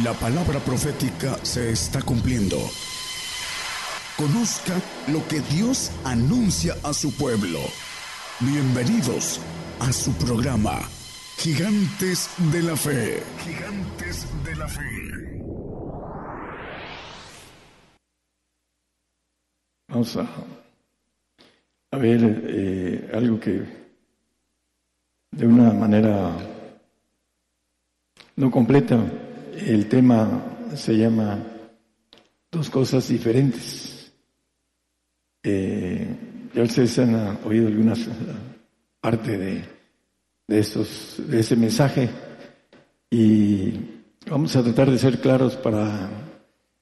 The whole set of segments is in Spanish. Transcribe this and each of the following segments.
La palabra profética se está cumpliendo. Conozca lo que Dios anuncia a su pueblo. Bienvenidos a su programa, Gigantes de la Fe. Gigantes de la Fe. Vamos a, ver eh, algo que de una manera no completa el tema se llama Dos cosas diferentes. Eh, ya ustedes han oído algunas parte de, de, estos, de ese mensaje y vamos a tratar de ser claros para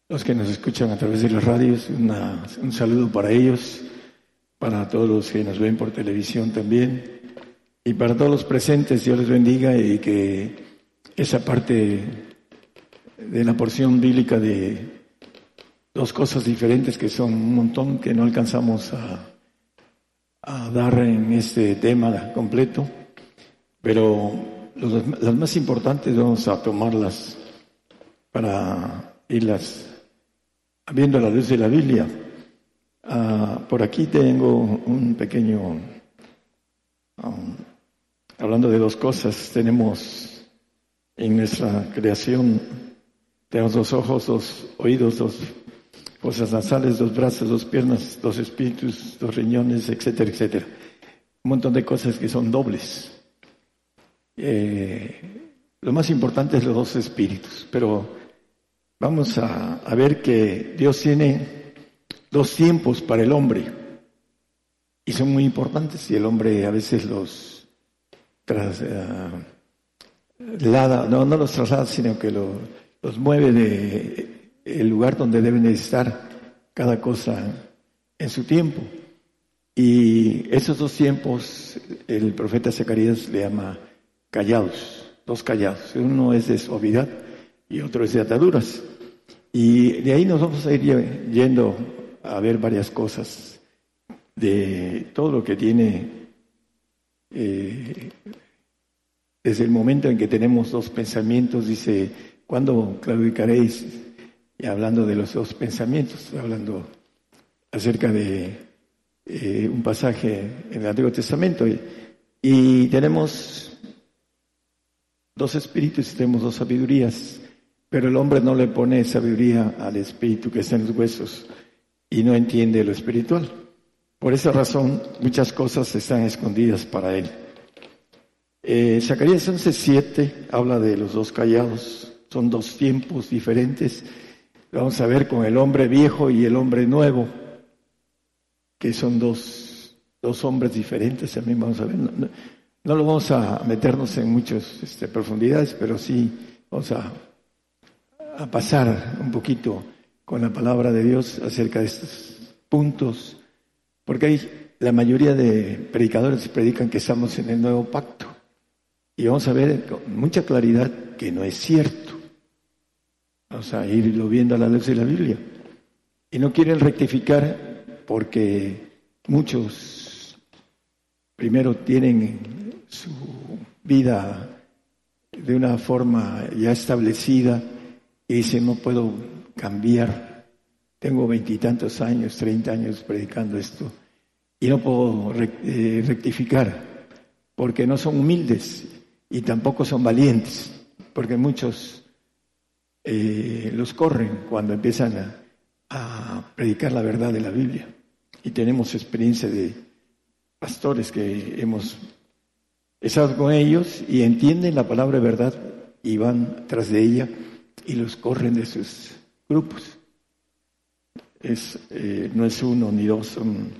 los que nos escuchan a través de las radios. un saludo para ellos, para todos los que nos ven por televisión también y para todos los presentes. Dios les bendiga y que esa parte de la porción bíblica de dos cosas diferentes que son un montón que no alcanzamos a, dar en este tema completo, pero las más importantes vamos a tomarlas para irlas viendo a la luz de la Biblia. Ah, por aquí tengo un pequeño, um, hablando de dos cosas, tenemos en nuestra creación tenemos dos ojos, dos oídos, dos fosas nasales, dos brazos, dos piernas, dos espíritus, dos riñones, etcétera, etcétera. Un montón de cosas que son dobles. Eh, lo más importante es los dos espíritus, pero vamos a, ver que Dios tiene dos tiempos para el hombre y son muy importantes y el hombre a veces los traslada, no, no los traslada, sino que lo, los mueve de el lugar donde deben estar cada cosa en su tiempo. Y esos dos tiempos el profeta Zacarías le llama callados, dos callados. Uno es de suavidad y otro es de ataduras. Y de ahí nos vamos a ir yendo a ver varias cosas de todo lo que tiene eh, desde el momento en que tenemos dos pensamientos, dice ¿Cuándo claudicaréis? Y hablando de los dos pensamientos, hablando acerca de eh, un pasaje en el Antiguo Testamento. Y, tenemos dos espíritus y tenemos dos sabidurías, pero el hombre no le pone sabiduría al espíritu que está en los huesos y no entiende lo espiritual. Por esa razón, muchas cosas están escondidas para él. Eh, Zacarías 11.7 habla de los dos callados. Son dos tiempos diferentes. vamos a ver con el hombre viejo y el hombre nuevo, que son dos, dos hombres diferentes. También vamos a ver. No, lo vamos a meternos en muchas este, profundidades, pero sí vamos a, a pasar un poquito con la palabra de Dios acerca de estos puntos, porque la mayoría de predicadores predican que estamos en el nuevo pacto. Y vamos a ver con mucha claridad que no es cierto. Vamos a irlo viendo a la luz de la Biblia. Y no quieren rectificar porque muchos primero tienen su vida de una forma ya establecida y dicen no puedo cambiar. Tengo veintitantos años, treinta años predicando esto y no puedo eh, rectificar porque no son humildes y tampoco son valientes, porque muchos eh, los corren cuando empiezan a, predicar la verdad de la Biblia. Y tenemos experiencia de pastores que hemos estado con ellos y entienden la palabra verdad y van tras de ella y los corren de sus grupos. Es, eh, no es uno ni dos, son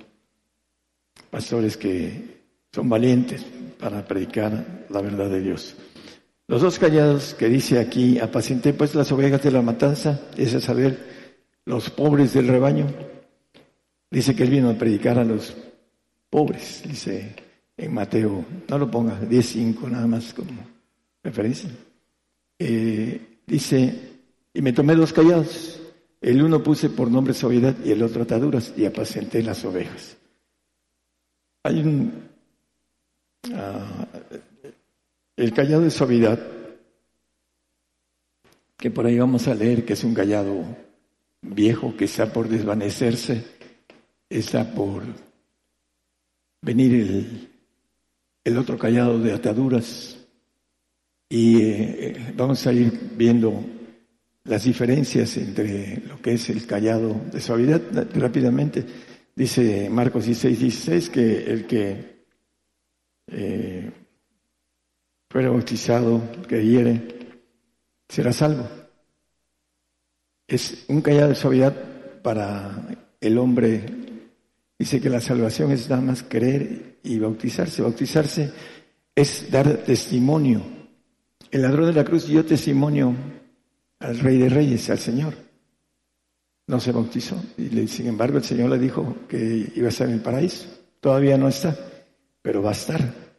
pastores que son valientes para predicar la verdad de Dios. Los dos callados que dice aquí, apacienté pues las ovejas de la matanza, es a saber, los pobres del rebaño. Dice que él vino a predicar a los pobres, dice en Mateo, no lo ponga, 10.5 nada más como referencia. Eh, dice, y me tomé dos callados, el uno puse por nombre suavidad y el otro ataduras y apacenté las ovejas. Hay un, ah, el callado de suavidad que por ahí vamos a leer que es un callado viejo que está por desvanecerse, está por venir el, otro callado de ataduras y eh, vamos a ir viendo las diferencias entre lo que es el callado de suavidad rápidamente. Dice Marcos 16, 16 que el que eh, fuera bautizado, que hiere, será salvo. Es un callado de suavidad para el hombre. Dice que la salvación es nada más creer y bautizarse. Bautizarse es dar testimonio. El ladrón de la cruz dio testimonio al Rey de Reyes, al Señor. No se bautizó. Y sin embargo el Señor le dijo que iba a estar en el paraíso. Todavía no está, pero va a estar,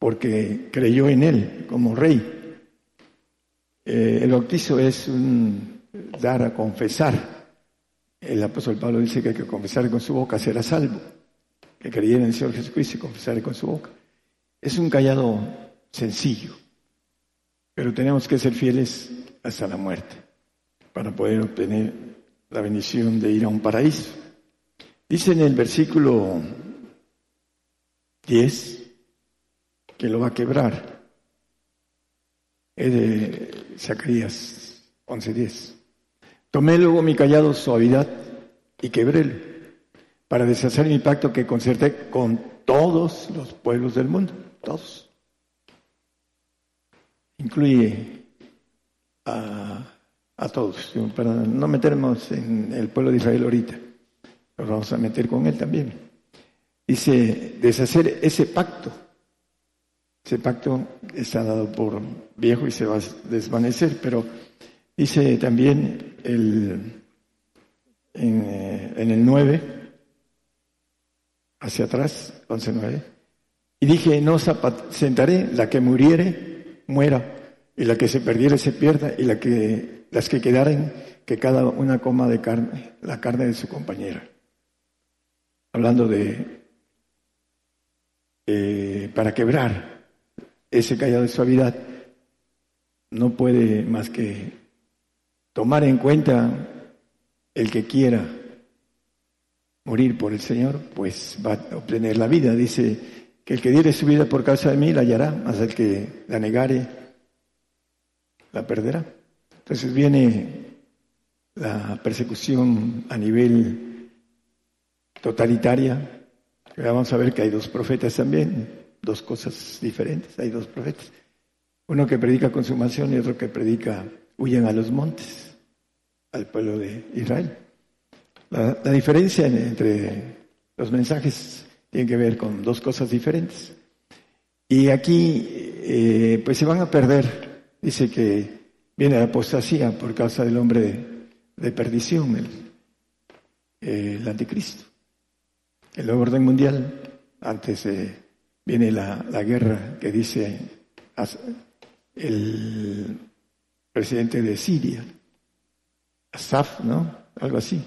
porque creyó en Él como Rey. Eh, el bautizo es un dar a confesar. El apóstol Pablo dice que hay que confesar con su boca será salvo. Que creyera en el Señor Jesucristo y confesar con su boca. Es un callado sencillo, pero tenemos que ser fieles hasta la muerte para poder obtener la bendición de ir a un paraíso. Dice en el versículo 10 que lo va a quebrar. Es de Zacarías 11:10. Tomé luego mi callado suavidad y quebrélo para deshacer mi pacto que concerté con todos los pueblos del mundo, todos. Incluye a, a todos, para no meternos en el pueblo de Israel ahorita, nos vamos a meter con él también. Dice, deshacer ese pacto. Ese pacto está dado por viejo y se va a desvanecer, pero dice también el, en, eh, el 9, hacia atrás, 11.9, y dije, no sentaré, la que muriere, muera, y la que se perdiere se pierda, y la que, las que quedaren, que cada una coma de carne, la carne de su compañera. Hablando de, eh, para quebrar ese callado de suavidad, no puede más que tomar en cuenta el que quiera morir por el Señor, pues va a obtener la vida. Dice que el que diere su vida por causa de mí la hallará, más el que la negare la perderá. Entonces viene la persecución a nivel totalitaria. Vamos a ver que hay dos profetas también, dos cosas diferentes, hay dos profetas. Uno que predica consumación y otro que predica huyen a los montes, al pueblo de Israel. La, diferencia entre los mensajes tiene que ver con dos cosas diferentes. Y aquí, eh, pues se van a perder Dice que viene la apostasía por causa del hombre de, perdición, el, anticristo. El nuevo orden mundial, antes viene la, guerra que dice el presidente de Siria, Asaf, ¿no? Algo así.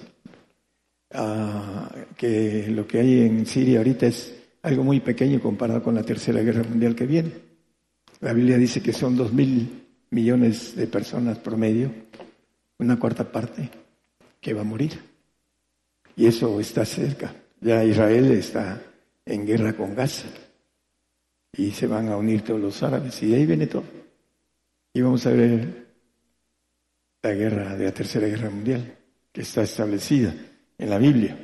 Ah, que lo que hay en Siria ahorita es algo muy pequeño comparado con la tercera guerra mundial que viene. La Biblia dice que son dos mil millones de personas promedio, una cuarta parte que va a morir. Y eso está cerca. Ya Israel está en guerra con Gaza. Y se van a unir todos los árabes. Y de ahí viene todo. Y vamos a ver la guerra de la Tercera Guerra Mundial, que está establecida en la Biblia.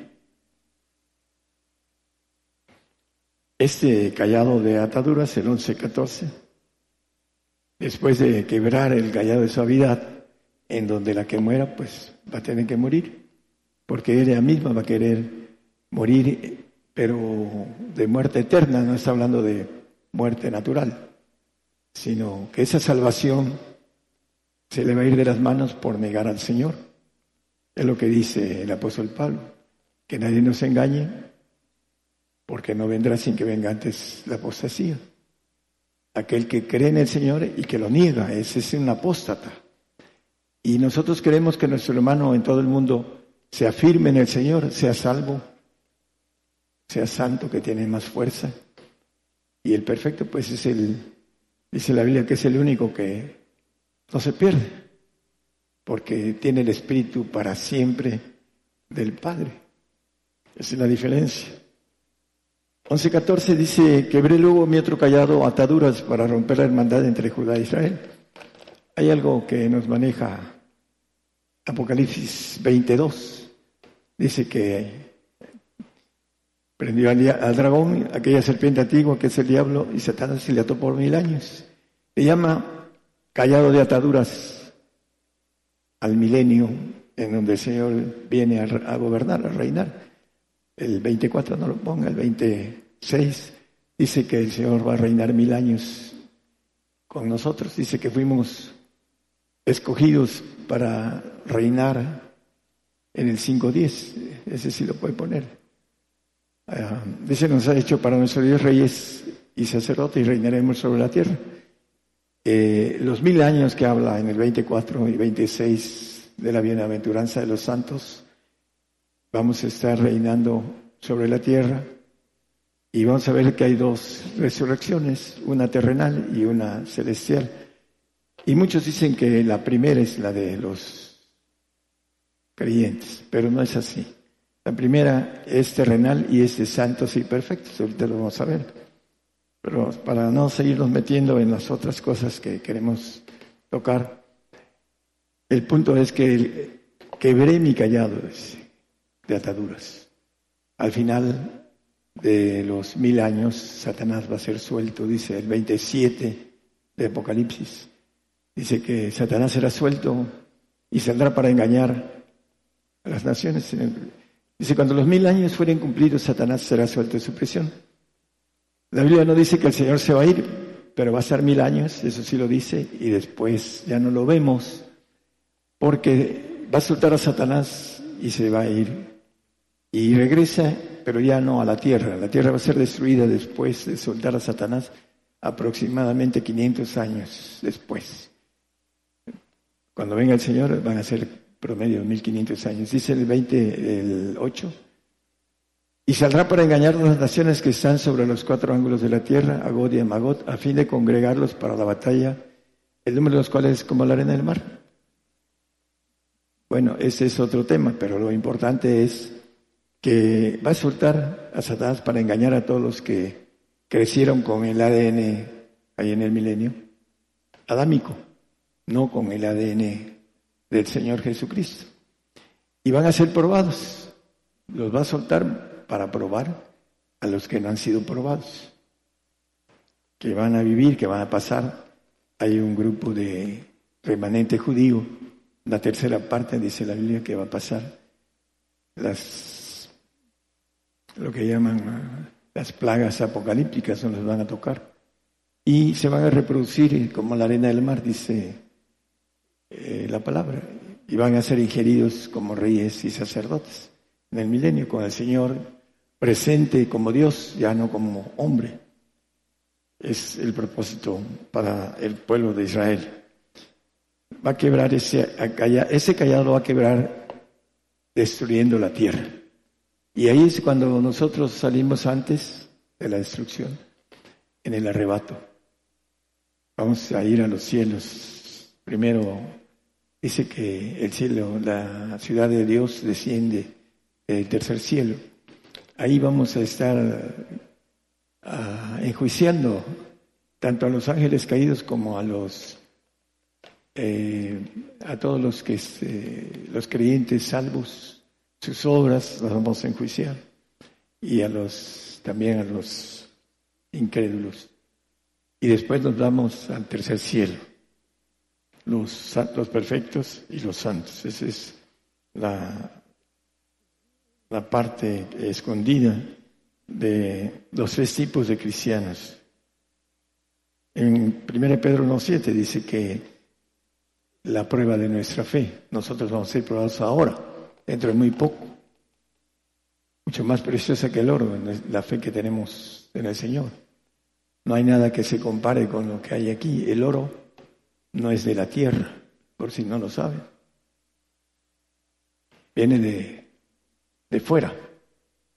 Este callado de ataduras, el 11-14, después de quebrar el callado de suavidad, en donde la que muera, pues va a tener que morir, porque ella misma va a querer morir, pero de muerte eterna, no está hablando de muerte natural, sino que esa salvación se le va a ir de las manos por negar al Señor. Es lo que dice el apóstol Pablo, que nadie nos engañe, porque no vendrá sin que venga antes la apostasía aquel que cree en el Señor y que lo niega, ese es un apóstata. Y nosotros queremos que nuestro hermano en todo el mundo se afirme en el Señor, sea salvo, sea santo, que tiene más fuerza. Y el perfecto, pues es el, dice la Biblia, que es el único que no se pierde, porque tiene el espíritu para siempre del Padre. Esa es la diferencia. 11.14 dice, quebré luego mi otro callado ataduras para romper la hermandad entre Judá e Israel. Hay algo que nos maneja Apocalipsis 22. Dice que prendió al, dragón, aquella serpiente antigua que es el diablo, y Satanás se le ató por mil años. Se llama callado de ataduras al milenio en donde el Señor viene a, gobernar, a reinar. El 24 no lo ponga, el 26 dice que el Señor va a reinar mil años con nosotros. Dice que fuimos escogidos para reinar en el 5.10. Ese sí lo puede poner. Ah, dice, nos ha hecho para nuestros Dios reyes y sacerdotes y reinaremos sobre la tierra. Eh, los mil años que habla en el 24 y 26 de la bienaventuranza de los santos, vamos a estar reinando sobre la tierra y vamos a ver que hay dos resurrecciones, una terrenal y una celestial. Y muchos dicen que la primera es la de los creyentes, pero no es así. La primera es terrenal y es de santos y perfectos, ahorita lo vamos a ver. Pero para no seguirnos metiendo en las otras cosas que queremos tocar, el punto es que quebré mi callado de ataduras. Al final de los mil años, Satanás va a ser suelto, dice el 27 de Apocalipsis. Dice que Satanás será suelto y saldrá para engañar a las naciones. Dice, cuando los mil años fueren cumplidos, Satanás será suelto de su prisión. La Biblia no dice que el Señor se va a ir, pero va a ser mil años, eso sí lo dice, y después ya no lo vemos, porque va a soltar a Satanás y se va a ir. Y regresa, pero ya no a la tierra. La tierra va a ser destruida después de soltar a Satanás, aproximadamente 500 años después. Cuando venga el Señor van a ser promedio 1500 años. Dice el 20, el 8. Y saldrá para engañar a las naciones que están sobre los cuatro ángulos de la tierra, a God y a a fin de congregarlos para la batalla, el número de los cuales es como la arena del mar. Bueno, ese es otro tema, pero lo importante es que va a soltar a Satanás para engañar a todos los que crecieron con el ADN ahí en el milenio, adámico, no con el ADN del Señor Jesucristo. Y van a ser probados. Los va a soltar para probar a los que no han sido probados, que van a vivir, que van a pasar. Hay un grupo de remanente judío, la tercera parte dice la Biblia que va a pasar las lo que llaman ah, las plagas apocalípticas, no los van a tocar. Y se van a reproducir como la arena del mar, dice eh, la palabra, y van a ser ingeridos como reyes y sacerdotes en el milenio con el Señor presente como Dios, ya no como hombre. Es el propósito para el pueblo de Israel. Va a quebrar ese, ese callado va a quebrar destruyendo la tierra. Y ahí es cuando nosotros salimos antes de la destrucción, en el arrebato. Vamos a ir a los cielos. Primero dice que el cielo, la ciudad de Dios desciende del tercer cielo. Ahí vamos a estar uh, enjuiciando tanto a los ángeles caídos como a los eh, a todos los que eh, los creyentes salvos. Sus obras las vamos a enjuiciar y a los también a los incrédulos. Y después nos vamos al tercer cielo los, perfectos y los santos esa es la la parte escondida de los tres tipos de cristianos. En 1 Pedro 1.7 dice que la prueba de nuestra fe, nosotros vamos a ser probados ahora, dentro de muy poco, mucho más preciosa que el oro, la fe que tenemos en el Señor. No hay nada que se compare con lo que hay aquí. El oro no es de la tierra, por si no lo saben. Viene de de fuera.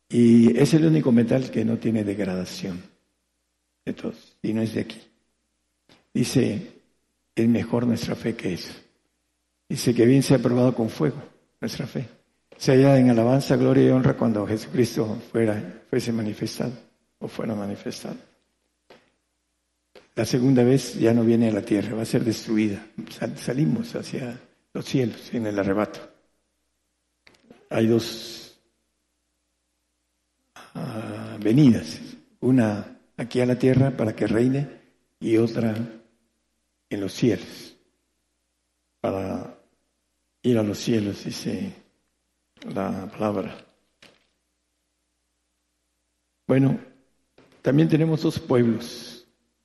Y es el único metal que no tiene degradación de todos, y no es de aquí. Dice, es mejor nuestra fe que eso. Dice que bien se ha probado con fuego nuestra fe. Se halla en alabanza, gloria y honra cuando Jesucristo fuera, fuese manifestado o fuera manifestado. La segunda vez ya no viene a la tierra, va a ser destruida. salimos hacia los cielos en el arrebato. Hay dos ah, venidas, una aquí a la tierra para que reine y otra en los cielos, para ir a los cielos, dice la palabra. Bueno, también tenemos dos pueblos,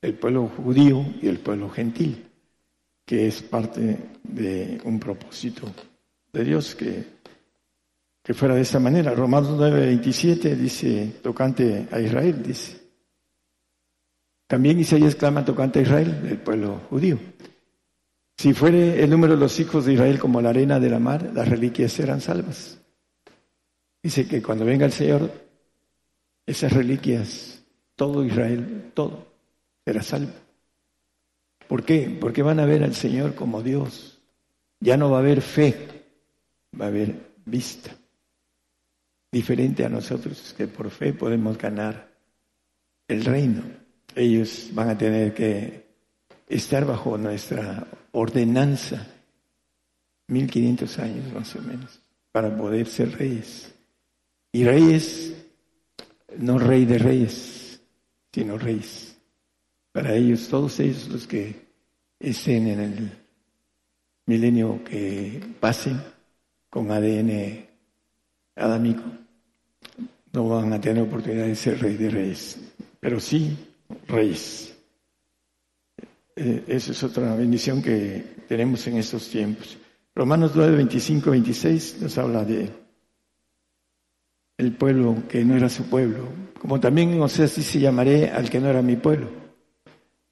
el pueblo judío y el pueblo gentil, que es parte de un propósito de Dios que, que fuera de esta manera. Romanos 9:27 dice, tocante a Israel, dice. También Isaías clama tocante a Israel, el pueblo judío. Si fuere el número de los hijos de Israel como la arena de la mar, las reliquias serán salvas. Dice que cuando venga el Señor, esas reliquias, todo Israel, todo, será salvo. ¿Por qué? Porque van a ver al Señor como Dios. Ya no va a haber fe, va a haber vista. Diferente a nosotros que por fe podemos ganar el reino. Ellos van a tener que estar bajo nuestra ordenanza, 1500 años más o menos, para poder ser reyes. Y reyes, no rey de reyes, sino reyes. Para ellos, todos ellos los que estén en el milenio que pasen con ADN adámico, no van a tener oportunidad de ser rey de reyes, pero sí reyes. Eh, esa es otra bendición que tenemos en estos tiempos. Romanos 9, 25, 26 nos habla de el pueblo que no era su pueblo, como también en Oseas se llamaré al que no era mi pueblo,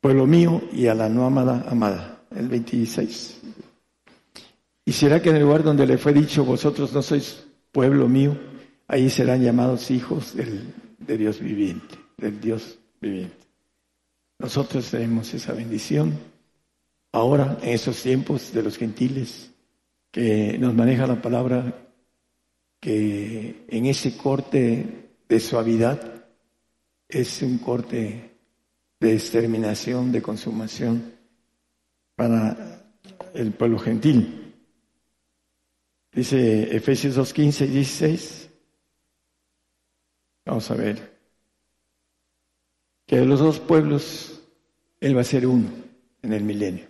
pueblo mío y a la no amada amada, el 26. Y será que en el lugar donde le fue dicho, vosotros no sois pueblo mío, ahí serán llamados hijos del, de Dios viviente, del Dios viviente. Nosotros tenemos esa bendición ahora en esos tiempos de los gentiles que nos maneja la palabra que en ese corte de suavidad es un corte de exterminación, de consumación para el pueblo gentil. Dice Efesios 2, 15 y 16. Vamos a ver. Que de los dos pueblos Él va a ser uno en el milenio.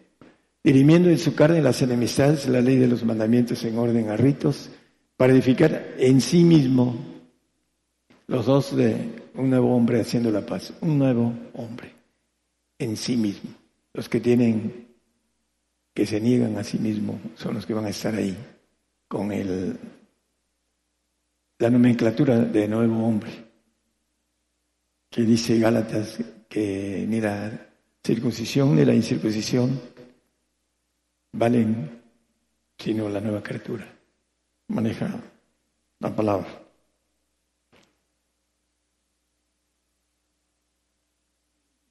Dirimiendo en su carne las enemistades, la ley de los mandamientos en orden a ritos para edificar en sí mismo los dos de un nuevo hombre haciendo la paz, un nuevo hombre en sí mismo. Los que tienen, que se niegan a sí mismo, son los que van a estar ahí con el, la nomenclatura de nuevo hombre, que dice Gálatas que ni la circuncisión ni la incircuncisión valen sino la nueva criatura maneja la palabra.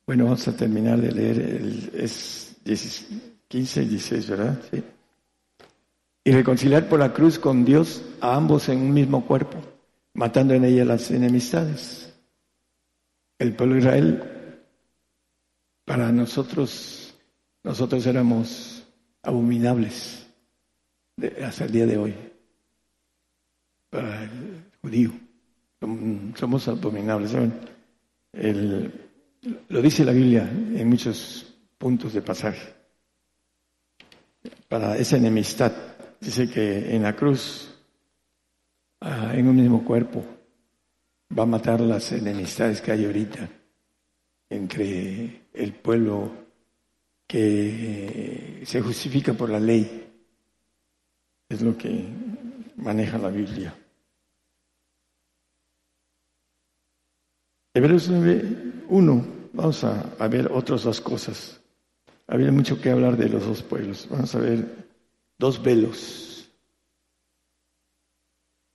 Bueno, vamos a terminar de leer el es 15 y 16, ¿verdad? Sí. Y reconciliar por la cruz con Dios a ambos en un mismo cuerpo, matando en ella las enemistades. El pueblo de Israel, para nosotros, nosotros éramos abominables hasta el día de hoy para el judío. Somos abominables. Lo dice la Biblia en muchos puntos de pasaje. Para esa enemistad, dice que en la cruz, ah, en un mismo cuerpo, va a matar las enemistades que hay ahorita entre el pueblo que se justifica por la ley. Es lo que maneja la Biblia. Hebreos 9.1, vamos a, ver otras dos cosas. Había mucho que hablar de los dos pueblos. Vamos a ver dos velos.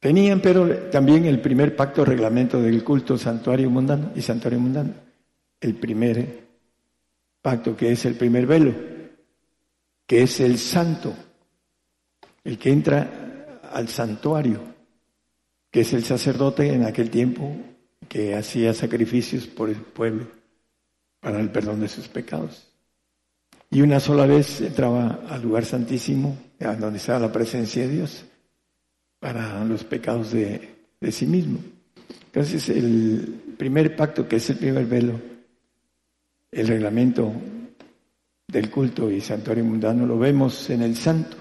Tenían pero también el primer pacto reglamento del culto santuario mundano y santuario mundano. El primer pacto que es el primer velo, que es el santo. el que entra al santuario, que es el sacerdote en aquel tiempo que hacía sacrificios por el pueblo para el perdón de sus pecados. Y una sola vez entraba al lugar santísimo, donde estaba la presencia de Dios, para los pecados de, de sí mismo. Entonces, el primer pacto, que es el primer velo, el reglamento del culto y santuario mundano, lo vemos en el santo,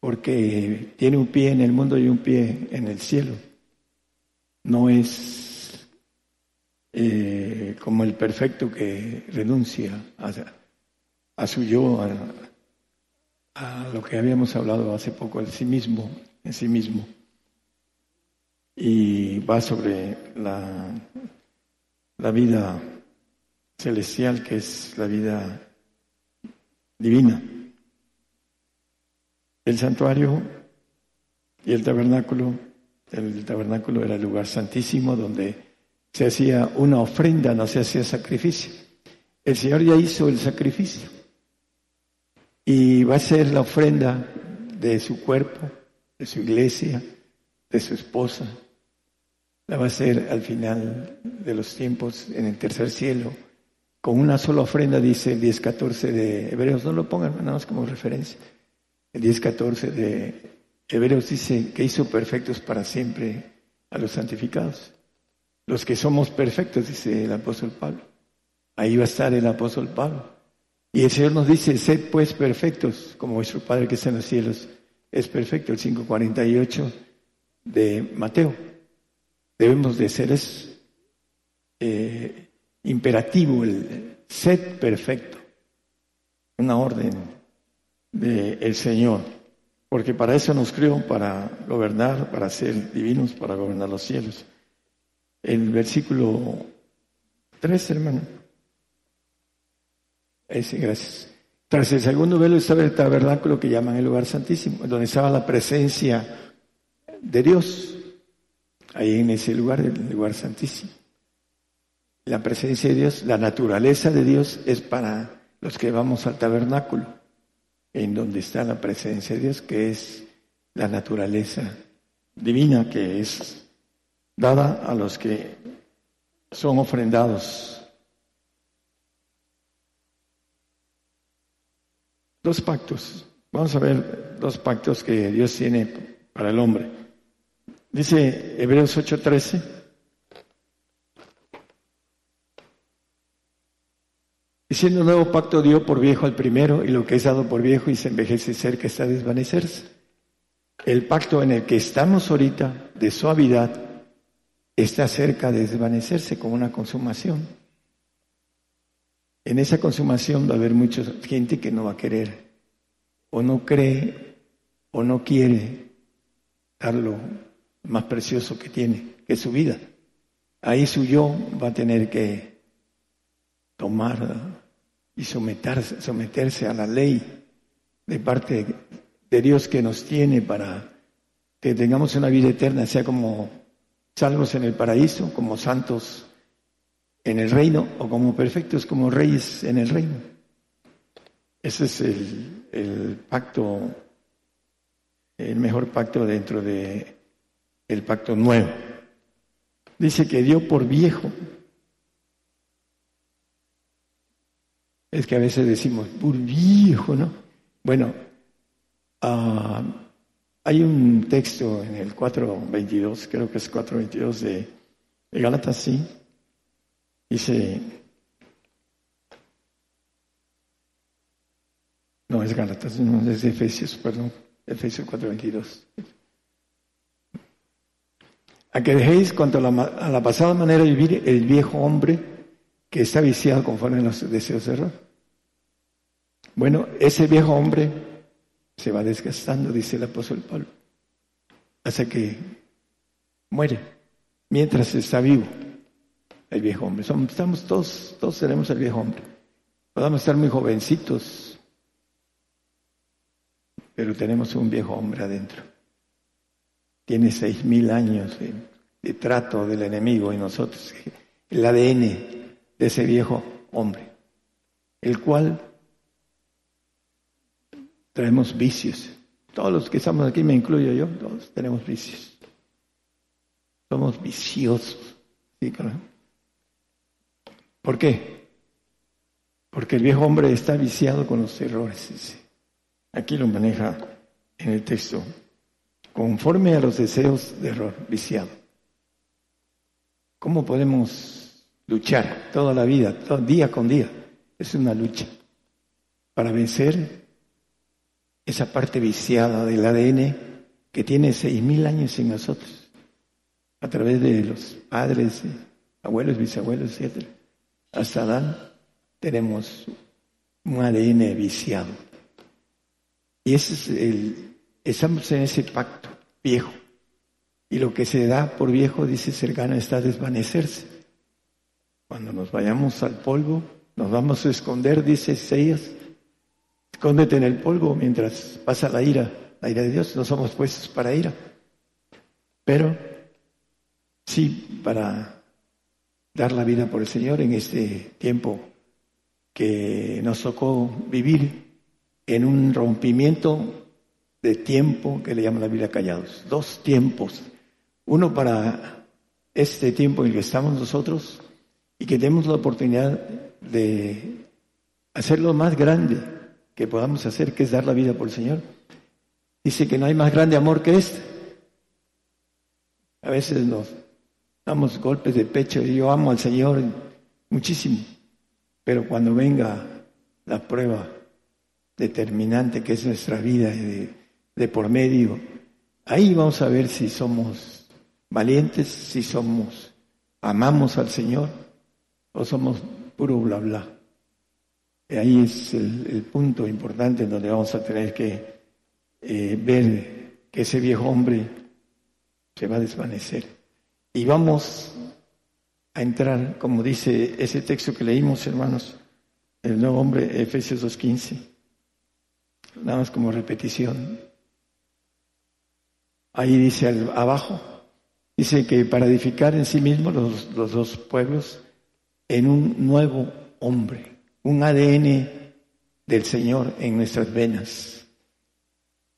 porque tiene un pie en el mundo y un pie en el cielo. No es eh, como el perfecto que renuncia a, su yo, a, lo que habíamos hablado hace poco, en sí mismo, en sí mismo. Y va sobre la, la vida celestial, que es la vida divina. El santuario y el tabernáculo, el tabernáculo era el lugar santísimo donde se hacía una ofrenda, no se hacía sacrificio. El Señor ya hizo el sacrificio y va a ser la ofrenda de su cuerpo, de su iglesia, de su esposa. La va a ser al final de los tiempos en el tercer cielo, con una sola ofrenda, dice el 10.14 de Hebreos. No lo pongan nada más como referencia. El 10.14 de Hebreos dice que hizo perfectos para siempre a los santificados. Los que somos perfectos, dice el apóstol Pablo. Ahí va a estar el apóstol Pablo. Y el Señor nos dice, sed pues perfectos, como vuestro Padre que está en los cielos es perfecto, el 548 de Mateo. Debemos de ser es, eh, imperativo el sed perfecto, una orden del Señor, porque para eso nos crió, para gobernar, para ser divinos, para gobernar los cielos. El versículo 3, hermano. Ese, gracias. Tras el segundo velo estaba el tabernáculo que llaman el lugar santísimo, donde estaba la presencia de Dios. Ahí en ese lugar, el lugar santísimo. La presencia de Dios, la naturaleza de Dios es para los que vamos al tabernáculo, en donde está la presencia de Dios, que es la naturaleza divina que es dada a los que son ofrendados Dos pactos. Vamos a ver dos pactos que Dios tiene para el hombre. Dice Hebreos 8:13. Diciendo nuevo pacto dio por viejo al primero y lo que es dado por viejo y se envejece cerca está a desvanecerse. El pacto en el que estamos ahorita de suavidad está cerca de desvanecerse como una consumación. En esa consumación va a haber mucha gente que no va a querer, o no cree, o no quiere dar lo más precioso que tiene, que es su vida. Ahí su yo va a tener que tomar y someterse, someterse a la ley de parte de Dios que nos tiene para que tengamos una vida eterna, sea como salvos en el paraíso, como santos en el reino o como perfectos como reyes en el reino. Ese es el, pacto, el mejor pacto dentro de pacto nuevo. Dice que dio por viejo. Es que a veces decimos, por viejo, ¿no? Bueno, ah, hay un texto en el 4.22, creo que es 4.22 de, de Gálatas, sí, Dice, no es Gálatas, no es de Efesios, perdón, Efesios 4:22. A que dejéis cuanto a la, a la, pasada manera de vivir el viejo hombre que está viciado conforme a los deseos de error. Bueno, ese viejo hombre se va desgastando, dice el apóstol Pablo, hasta que muere, mientras está vivo el viejo hombre. estamos todos, todos tenemos el viejo hombre. Podemos estar muy jovencitos, pero tenemos un viejo hombre adentro. Tiene seis mil años de, trato del enemigo y nosotros, el ADN de ese viejo hombre, el cual traemos vicios, Todos los que estamos aquí, me incluyo yo, todos tenemos vicios. Somos viciosos. ¿sí? ¿Por qué? Porque el viejo hombre está viciado con los errores. Aquí lo maneja en el texto. Conforme a los deseos de error, viciado. ¿Cómo podemos luchar toda la vida, todo, día con día? Es una lucha para vencer esa parte viciada del ADN que tiene seis mil años en nosotros, a través de los padres, abuelos, bisabuelos, etc. Hasta Adán tenemos un ADN viciado. Y ese es el, estamos en ese pacto viejo. Y lo que se da por viejo, dice cercano, está a desvanecerse. Cuando nos vayamos al polvo, nos vamos a esconder, dice Isaías, escóndete en el polvo mientras pasa la ira, la ira de Dios, no somos puestos para ira. Pero sí para dar la vida por el Señor en este tiempo que nos tocó vivir en un rompimiento de tiempo que le llama la Biblia callados. Dos tiempos. Uno para este tiempo en el que estamos nosotros y que tenemos la oportunidad de hacerlo más grande que podamos hacer, que es dar la vida por el Señor. Dice que no hay más grande amor que este. A veces nos damos golpes de pecho y yo amo al Señor muchísimo, pero cuando venga la prueba determinante que es nuestra vida de, de por medio, ahí vamos a ver si somos valientes, si somos, amamos al Señor o somos puro bla bla. Ahí es el, punto importante donde vamos a tener que eh, ver que ese viejo hombre se va a desvanecer. Y vamos a entrar, como dice ese texto que leímos, hermanos, el nuevo hombre, Efesios 2.15, nada más como repetición. Ahí dice abajo, dice que para edificar en sí mismo los dos pueblos en un nuevo hombre, un ADN del Señor en nuestras venas.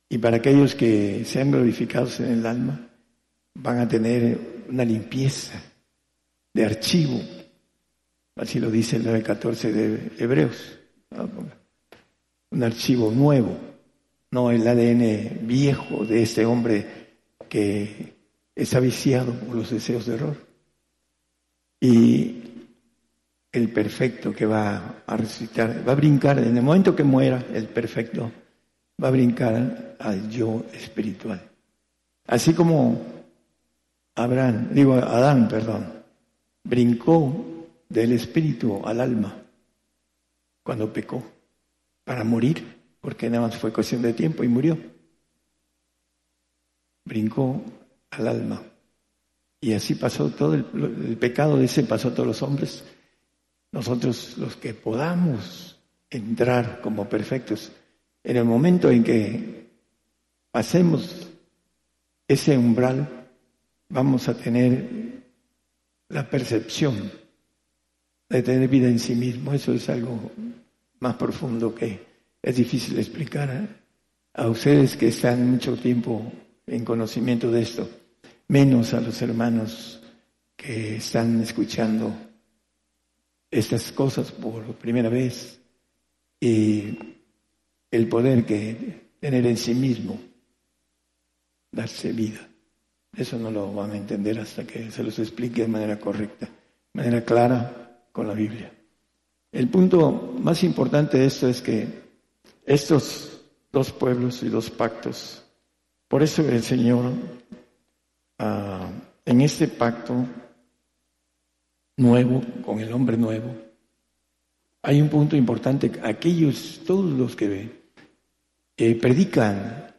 Y para aquellos que sean glorificados en el alma, van a tener una limpieza de archivo, así lo dice el 9.14 de Hebreos, un archivo nuevo, no el ADN viejo de este hombre que está viciado por los deseos de error. Y el perfecto que va a resucitar, va a brincar, en el momento que muera el perfecto, va a brincar al yo espiritual. Así como Abraham, digo Adán, perdón, brincó del espíritu al alma cuando pecó para morir, porque nada más fue cuestión de tiempo y murió brincó al alma. Y así pasó todo el, pecado de ese, pasó a todos los hombres. Nosotros los que podamos entrar como perfectos, en el momento en que pasemos ese umbral, vamos a tener la percepción de tener vida en sí mismo. Eso es algo más profundo que es difícil explicar a ustedes que están mucho tiempo en conocimiento de esto, menos a los hermanos que están escuchando estas cosas por primera vez y el poder que tener en sí mismo, darse vida. Eso no lo van a entender hasta que se los explique de manera correcta, de manera clara con la Biblia. El punto más importante de esto es que estos dos pueblos y dos pactos por eso el Señor, ah, en este pacto nuevo, con el hombre nuevo, hay un punto importante. Aquellos, todos los que eh, predican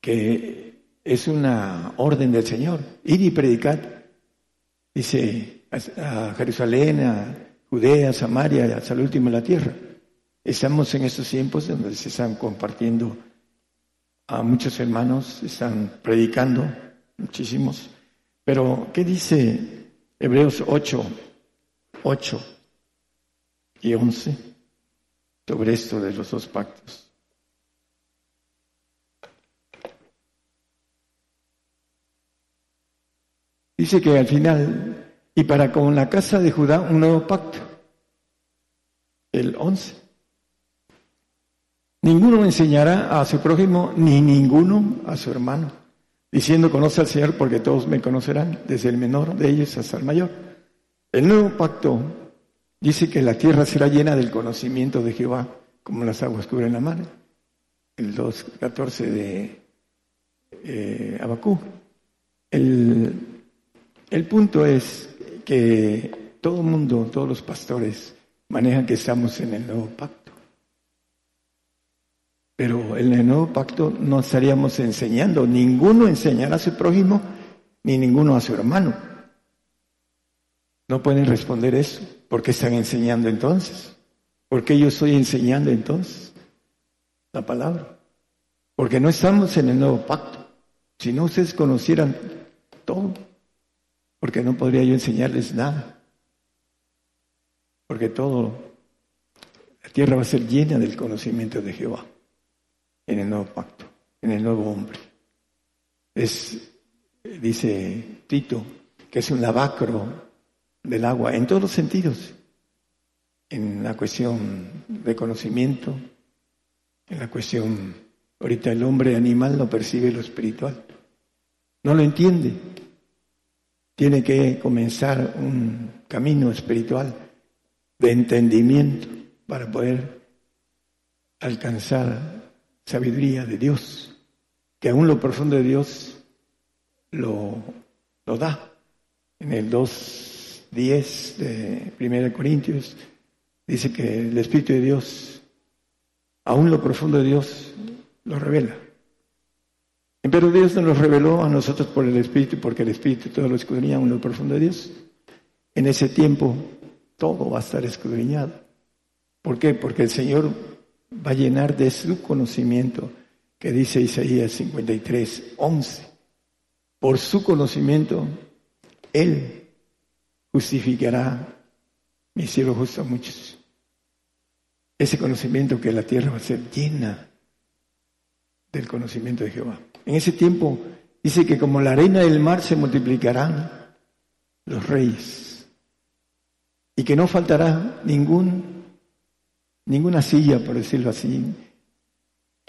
que es una orden del Señor, ir y predicar, dice a Jerusalén, a Judea, Samaria, hasta el último de la tierra. Estamos en estos tiempos donde se están compartiendo a muchos hermanos, están predicando, muchísimos. Pero, ¿qué dice Hebreos 8, 8 y 11, sobre esto de los dos pactos. Dice que al final, y para con la casa de Judá, un nuevo pacto, el 11. Ninguno enseñará a su prójimo, ni ninguno a su hermano diciendo, conoce al Señor porque todos me conocerán, desde el menor de ellos hasta el mayor. El nuevo pacto dice que la tierra será llena del conocimiento de Jehová, como las aguas cubren la mar. El 2.14 de eh, Abacú. El, el punto es que todo el mundo, todos los pastores, manejan que estamos en el nuevo pacto. Pero en el nuevo pacto no estaríamos enseñando, ninguno enseñará a su prójimo, ni ninguno a su hermano. No pueden responder eso. ¿Por qué están enseñando entonces? ¿Por qué yo estoy enseñando entonces la palabra? Porque no estamos en el nuevo pacto. Si no ustedes conocieran todo, porque no podría yo enseñarles nada. Porque todo, la tierra va a ser llena del conocimiento de Jehová en el nuevo pacto, en el nuevo hombre. Es, dice Tito, que es un lavacro del agua en todos los sentidos, en la cuestión de conocimiento, en la cuestión, ahorita el hombre animal no percibe lo espiritual, no lo entiende, tiene que comenzar un camino espiritual de entendimiento para poder alcanzar sabiduría de Dios, que aún lo profundo de Dios lo, da. En el 2.10 de 1 Corintios dice que el Espíritu de Dios, aún lo profundo de Dios, lo revela. Pero Dios nos lo reveló a nosotros por el Espíritu, porque el Espíritu todo lo escudriña en lo profundo de Dios. En ese tiempo todo va a estar escudriñado. ¿Por qué? Porque el Señor va a llenar de su conocimiento, que dice Isaías 53, 11. Por su conocimiento, Él justificará mi cielo justo a muchos. Ese conocimiento que la tierra va a ser llena del conocimiento de Jehová. En ese tiempo dice que como la arena del mar se multiplicarán los reyes y que no faltará ningún, ninguna silla, por decirlo así,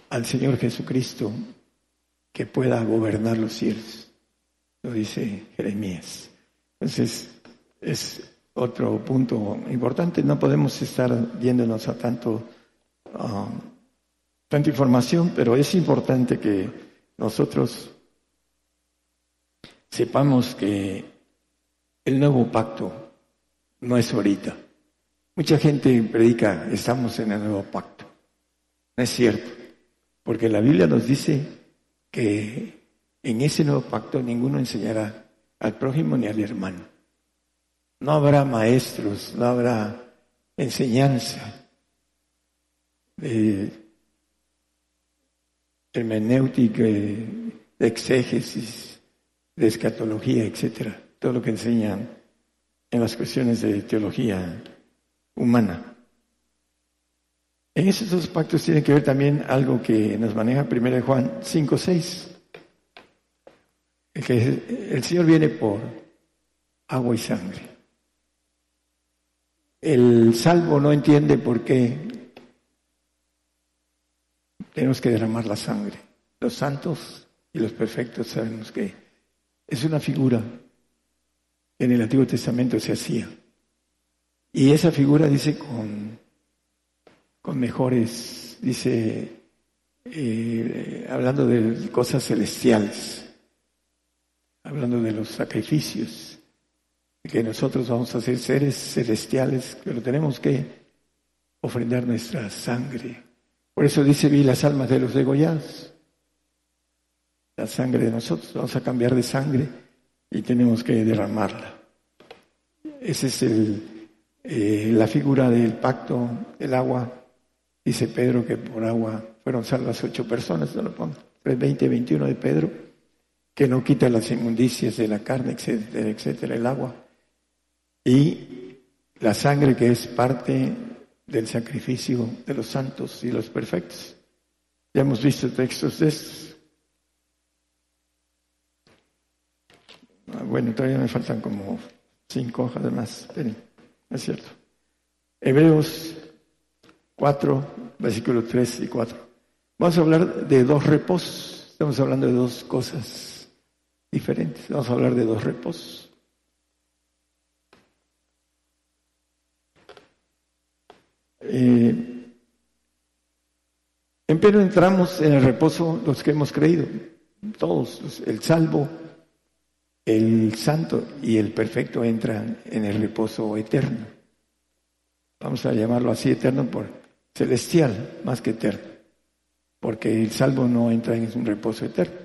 al Señor Jesucristo que pueda gobernar los cielos. Lo dice Jeremías. Entonces, es otro punto importante. No podemos estar yéndonos a tanto, tanta información, pero es importante que nosotros sepamos que el nuevo pacto no es ahorita. Mucha gente predica, estamos en el nuevo pacto. No es cierto, porque la Biblia nos dice que en ese nuevo pacto ninguno enseñará al prójimo ni al hermano. No habrá maestros, no habrá enseñanza de hermenéutica, de exégesis, de escatología, etcétera, todo lo que enseñan en las cuestiones de teología humana. En esos dos pactos tiene que ver también algo que nos maneja 1 Juan 5, 6. Que el Señor viene por agua y sangre. El salvo no entiende por qué tenemos que derramar la sangre. Los santos y los perfectos sabemos que es una figura que en el Antiguo Testamento se hacía. Y esa figura dice con, con mejores, dice, eh, hablando de cosas celestiales, hablando de los sacrificios, que nosotros vamos a ser seres celestiales, pero tenemos que ofrendar nuestra sangre por eso dice, vi las almas de los degollados. La sangre de nosotros, vamos a cambiar de sangre y tenemos que derramarla. Esa es el, eh, la figura del pacto, el agua. Dice Pedro que por agua fueron salvas ocho personas, no lo pongo. 20, 21 de Pedro, que no quita las inmundicias de la carne, etcétera, etcétera, el agua. Y la sangre que es parte del sacrificio de los santos y los perfectos. Ya hemos visto textos de estos. Ah, bueno, todavía me faltan como cinco hojas más. Es cierto. Hebreos 4, versículos 3 y 4. Vamos a hablar de dos reposos. Estamos hablando de dos cosas diferentes. Vamos a hablar de dos reposos. Eh, pero entramos en el reposo los que hemos creído, todos, el salvo, el santo y el perfecto entran en el reposo eterno. Vamos a llamarlo así eterno por celestial más que eterno, porque el salvo no entra en un reposo eterno.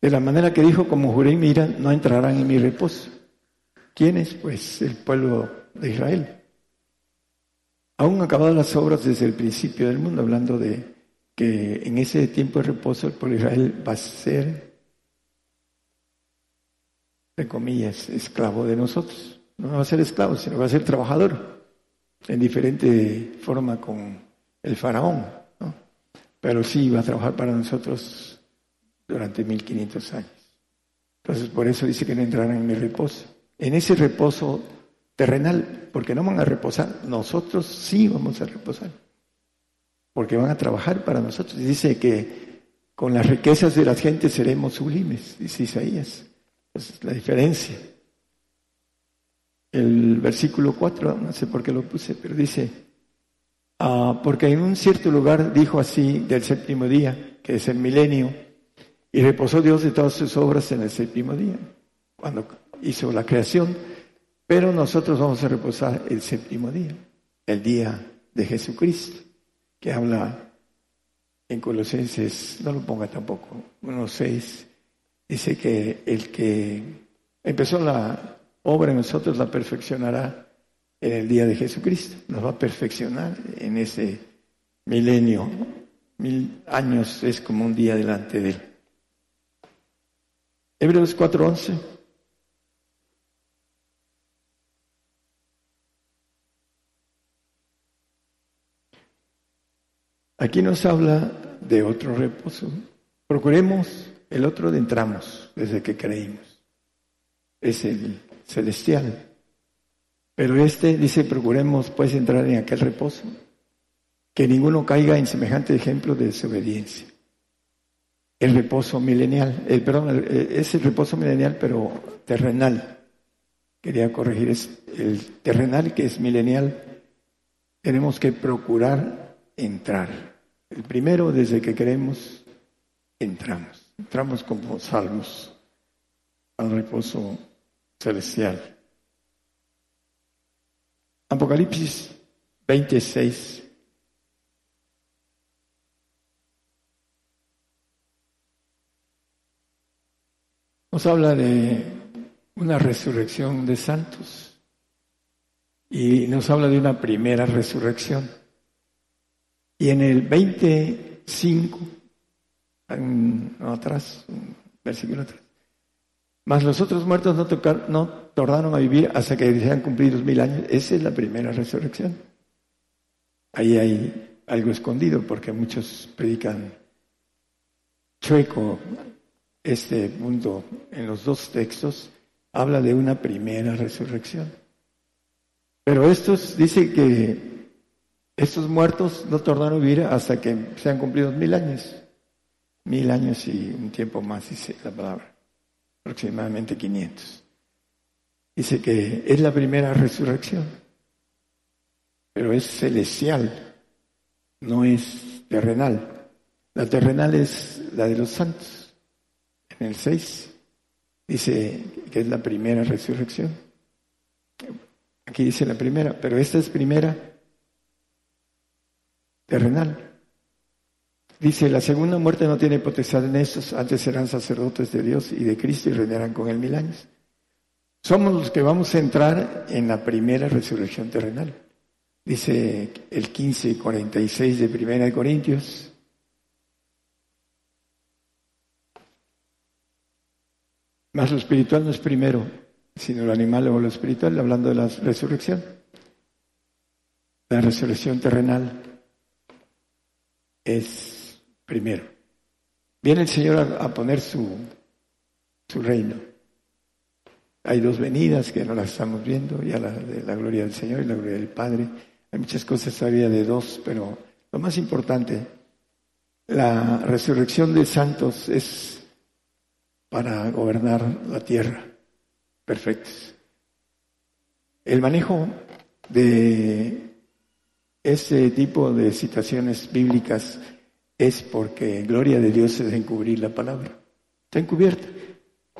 De la manera que dijo, como juré y mira, no entrarán en mi reposo. ¿Quiénes? Pues el pueblo de Israel. Aún acabadas las obras desde el principio del mundo, hablando de que en ese tiempo de reposo el pueblo de Israel va a ser, de comillas, esclavo de nosotros. No va a ser esclavo, sino va a ser trabajador, en diferente forma con el faraón. Pero sí va a trabajar para nosotros durante 1500 años. Entonces, por eso dice que no entrarán en mi reposo. En ese reposo terrenal, porque no van a reposar, nosotros sí vamos a reposar, porque van a trabajar para nosotros. Dice que con las riquezas de las gentes seremos sublimes, dice Isaías. Esa es la diferencia. El versículo 4, no sé por qué lo puse, pero dice, ah, porque en un cierto lugar dijo así del séptimo día, que es el milenio, y reposó Dios de todas sus obras en el séptimo día, cuando hizo la creación pero nosotros vamos a reposar el séptimo día, el día de Jesucristo, que habla en Colosenses, no lo ponga tampoco, 1.6, dice que el que empezó la obra en nosotros la perfeccionará en el día de Jesucristo, nos va a perfeccionar en ese milenio. Mil años es como un día delante de él. Hebreos 4.11. Aquí nos habla de otro reposo. Procuremos el otro entramos desde que creímos. Es el celestial. Pero este dice, procuremos pues entrar en aquel reposo, que ninguno caiga en semejante ejemplo de desobediencia. El reposo milenial, el, perdón, es el reposo milenial, pero terrenal. Quería corregir, es el terrenal que es milenial. Tenemos que procurar entrar. El primero, desde que queremos, entramos. Entramos como salvos al reposo celestial. Apocalipsis 26. Nos habla de una resurrección de santos y nos habla de una primera resurrección. Y en el 25, atrás, versículo atrás, más los otros muertos no, tocar, no tardaron a vivir hasta que sean cumplidos mil años. Esa es la primera resurrección. Ahí hay algo escondido porque muchos predican chueco este punto en los dos textos. Habla de una primera resurrección. Pero estos dice que estos muertos no tornaron a vivir hasta que se han cumplido mil años. Mil años y un tiempo más, dice la palabra. Aproximadamente 500. Dice que es la primera resurrección. Pero es celestial, no es terrenal. La terrenal es la de los santos. En el 6 dice que es la primera resurrección. Aquí dice la primera, pero esta es primera terrenal. Dice, la segunda muerte no tiene potestad en estos, antes serán sacerdotes de Dios y de Cristo y reinarán con él mil años. Somos los que vamos a entrar en la primera resurrección terrenal. Dice el 15 y 46 de Primera de Corintios. Más lo espiritual no es primero, sino lo animal o lo espiritual, hablando de la resurrección. La resurrección terrenal es primero. Viene el Señor a, poner su, su reino. Hay dos venidas que no las estamos viendo, ya la de la gloria del Señor y la gloria del Padre. Hay muchas cosas todavía de dos, pero lo más importante, la resurrección de santos es para gobernar la tierra, perfectos. El manejo de ese tipo de situaciones bíblicas es porque gloria de Dios es encubrir la palabra. Está encubierta.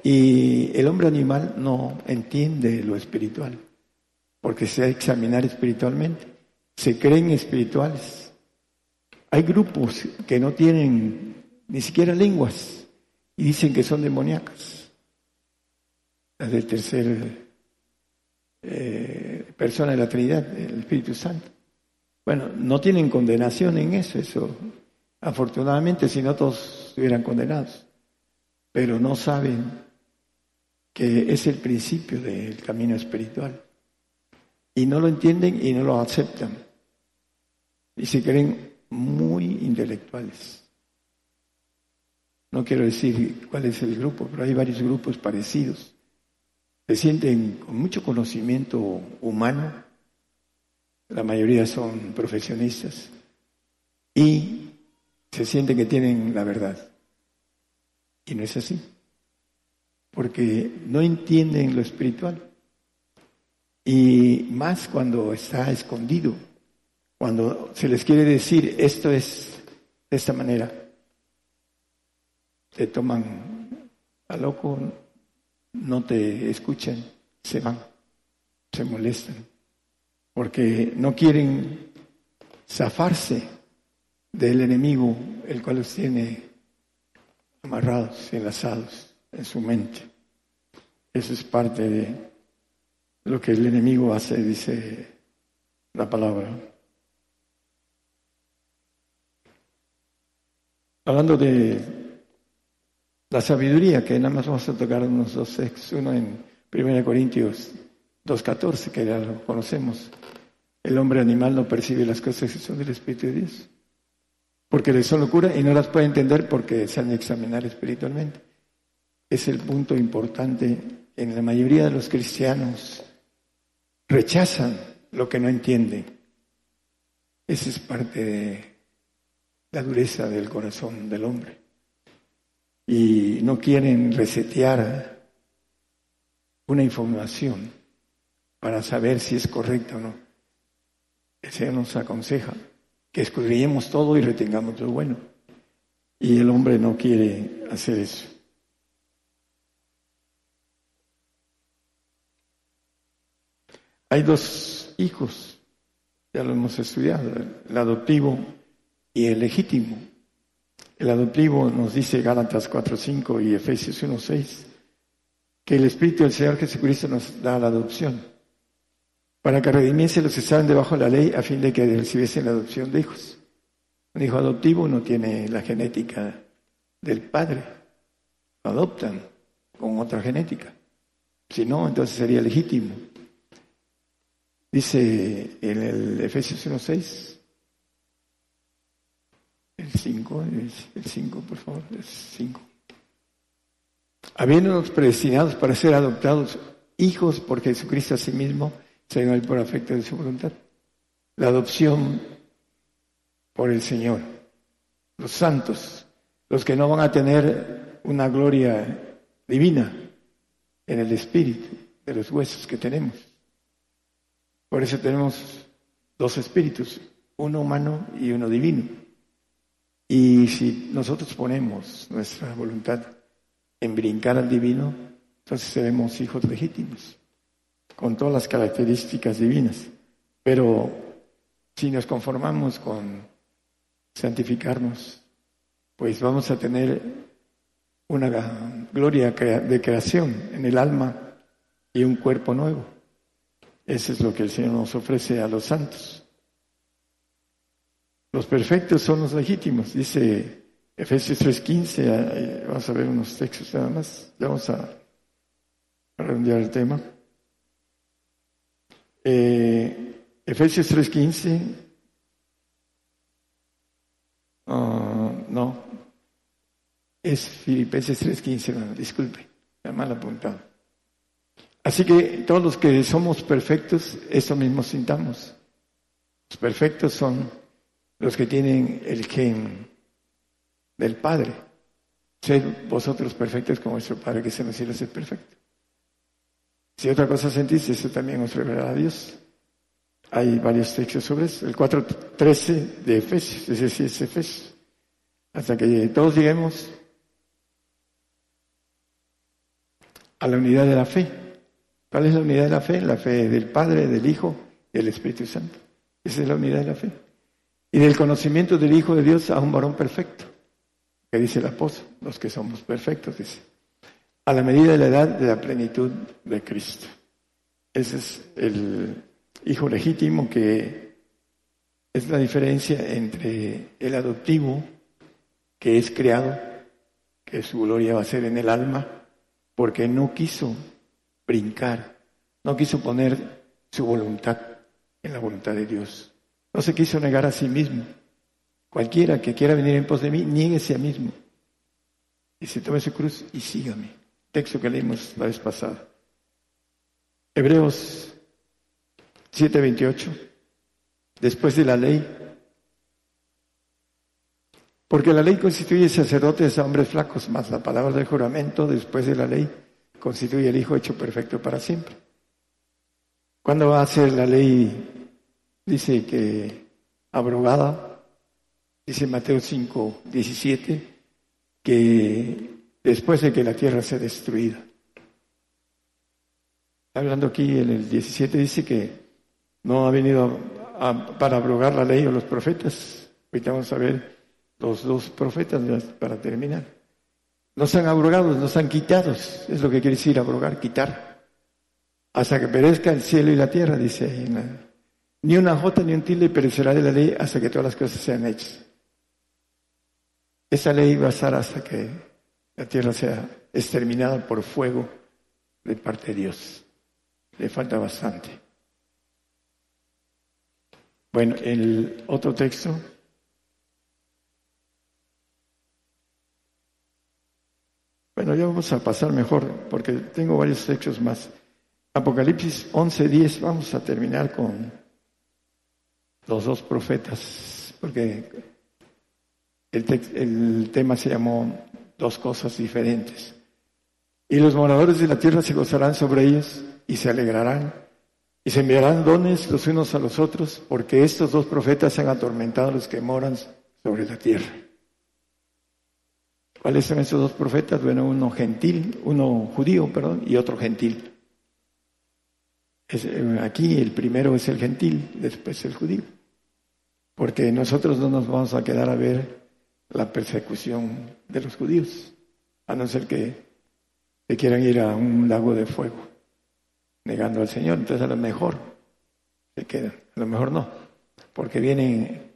Y el hombre animal no entiende lo espiritual, porque se ha examinar espiritualmente. Se creen espirituales. Hay grupos que no tienen ni siquiera lenguas y dicen que son demoníacas. Las del tercer eh, persona de la Trinidad, el Espíritu Santo. Bueno, no tienen condenación en eso, eso afortunadamente si no todos estuvieran condenados, pero no saben que es el principio del camino espiritual. Y no lo entienden y no lo aceptan. Y se creen muy intelectuales. No quiero decir cuál es el grupo, pero hay varios grupos parecidos. Se sienten con mucho conocimiento humano, la mayoría son profesionistas, y se sienten que tienen la verdad. Y no es así. Porque no entienden lo espiritual. Y más cuando está escondido, cuando se les quiere decir esto es de esta manera, te toman a loco, no te escuchan, se van, se molestan, porque no quieren zafarse del enemigo, el cual los tiene amarrados, enlazados en su mente. Eso es parte de lo que el enemigo hace, dice la palabra. Hablando de la sabiduría, que nada más vamos a tocar unos dos textos, uno en 1 Corintios 2.14, que ya lo conocemos. El hombre animal no percibe las cosas que son del Espíritu de Dios, porque le son locura y no las puede entender porque se han de examinar espiritualmente es el punto importante. En la mayoría de los cristianos rechazan lo que no entienden. Esa es parte de la dureza del corazón del hombre. Y no quieren resetear una información para saber si es correcta o no. El Señor nos aconseja que escudriñemos todo y retengamos lo bueno. Y el hombre no quiere hacer eso. Hay dos hijos, ya lo hemos estudiado, el adoptivo y el legítimo. El adoptivo nos dice Gálatas 4.5 y Efesios 1.6 que el Espíritu del Señor Jesucristo nos da la adopción para que redimiese los que estaban debajo de la ley a fin de que recibiesen la adopción de hijos. Un hijo adoptivo no tiene la genética del padre, lo adoptan con otra genética. Si no, entonces sería legítimo. Dice en el Efesios 1.6, el 5, el 5, por favor, el 5. Habiéndonos predestinados para ser adoptados hijos por Jesucristo a sí mismo, el por afecto de su voluntad. La adopción por el Señor. Los santos, los que no van a tener una gloria divina en el espíritu de los huesos que tenemos. Por eso tenemos dos espíritus, uno humano y uno divino. Y si nosotros ponemos nuestra voluntad en brincar al divino, entonces seremos hijos legítimos, con todas las características divinas. Pero si nos conformamos con santificarnos, pues vamos a tener una gloria de creación en el alma y un cuerpo nuevo. Eso es lo que el Señor nos ofrece a los santos. Los perfectos son los legítimos, dice Efesios 3.15. Eh, vamos a ver unos textos nada más. Ya vamos a redondear el tema. Eh, Efesios 3.15. Ah, no, es Filipenses 3.15, disculpe, ya mal apuntado. Así que todos los que somos perfectos, eso mismo sintamos. Los perfectos son los que tienen el gen del Padre. Sed vosotros perfectos como vuestro Padre que se nos cielo es perfecto. Si otra cosa sentís, eso también os revelará a Dios. Hay varios textos sobre eso. El 4.13 de Efesios, ese sí es Efesios. Hasta que todos lleguemos a la unidad de la fe. ¿Cuál es la unidad de la fe? La fe del Padre, del Hijo y del Espíritu Santo. Esa es la unidad de la fe. Y del conocimiento del Hijo de Dios a un varón perfecto. Que dice el apóstol, los que somos perfectos, dice. A la medida de la edad de la plenitud de Cristo. Ese es el hijo legítimo que es la diferencia entre el adoptivo, que es creado, que su gloria va a ser en el alma, porque no quiso brincar, no quiso poner su voluntad en la voluntad de Dios. No se quiso negar a sí mismo. Cualquiera que quiera venir en pos de mí, niéguese a mismo. Y se tome su cruz y sígame. Texto que leímos la vez pasada. Hebreos 7:28. Después de la ley. Porque la ley constituye sacerdotes a hombres flacos, más la palabra del juramento después de la ley constituye el Hijo hecho perfecto para siempre. ¿Cuándo va a ser la ley? Dice que abrogada, dice Mateo 5, 17, que después de que la tierra sea destruida. Hablando aquí en el 17 dice que no ha venido para abrogar la ley o los profetas. Ahorita vamos a ver los dos profetas para terminar. No han abrogados, no han quitados. Es lo que quiere decir abrogar, quitar. Hasta que perezca el cielo y la tierra, dice. Ni una jota ni un tilde perecerá de la ley hasta que todas las cosas sean hechas. Esa ley va a estar hasta que la tierra sea exterminada por fuego de parte de Dios. Le falta bastante. Bueno, el otro texto. Bueno, ya vamos a pasar mejor porque tengo varios textos más. Apocalipsis 11:10, vamos a terminar con los dos profetas, porque el, el tema se llamó dos cosas diferentes. Y los moradores de la tierra se gozarán sobre ellos y se alegrarán y se enviarán dones los unos a los otros, porque estos dos profetas han atormentado a los que moran sobre la tierra. ¿Cuáles son esos dos profetas? Bueno, uno gentil, uno judío, perdón, y otro gentil. Eh, aquí el primero es el gentil, después el judío. Porque nosotros no nos vamos a quedar a ver la persecución de los judíos, a no ser que, que quieran ir a un lago de fuego, negando al Señor. Entonces a lo mejor se quedan, a lo mejor no, porque viene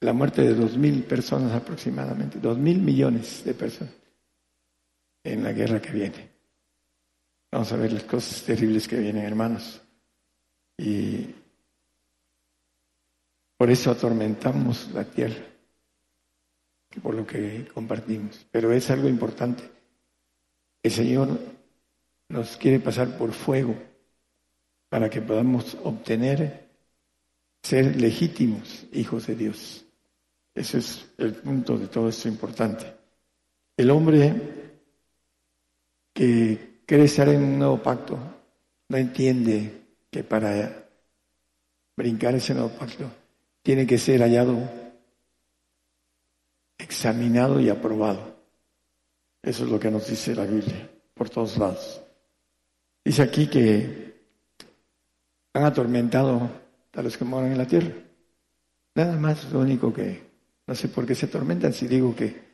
la muerte de dos mil personas aproximadamente, dos mil millones de personas en la guerra que viene. Vamos a ver las cosas terribles que vienen, hermanos. Y por eso atormentamos la tierra por lo que compartimos. Pero es algo importante. El Señor nos quiere pasar por fuego para que podamos obtener ser legítimos hijos de Dios. Ese es el punto de todo esto importante. El hombre que quiere estar en un nuevo pacto no entiende que para brincar ese nuevo pacto tiene que ser hallado examinado y aprobado. Eso es lo que nos dice la Biblia, por todos lados. Dice aquí que han atormentado a los que moran en la tierra. Nada más lo único que, no sé por qué se atormentan si digo que